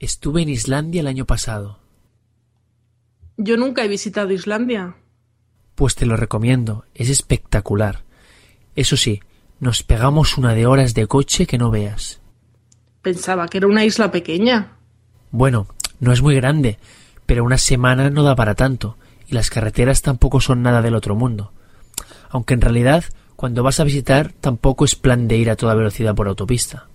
Estuve en Islandia el año pasado. Yo nunca he visitado Islandia. Pues te lo recomiendo, es espectacular. Eso sí, nos pegamos una de horas de coche que no veas. Pensaba que era una isla pequeña. Bueno, no es muy grande, pero una semana no da para tanto, y las carreteras tampoco son nada del otro mundo. Aunque en realidad, cuando vas a visitar, tampoco es plan de ir a toda velocidad por autopista.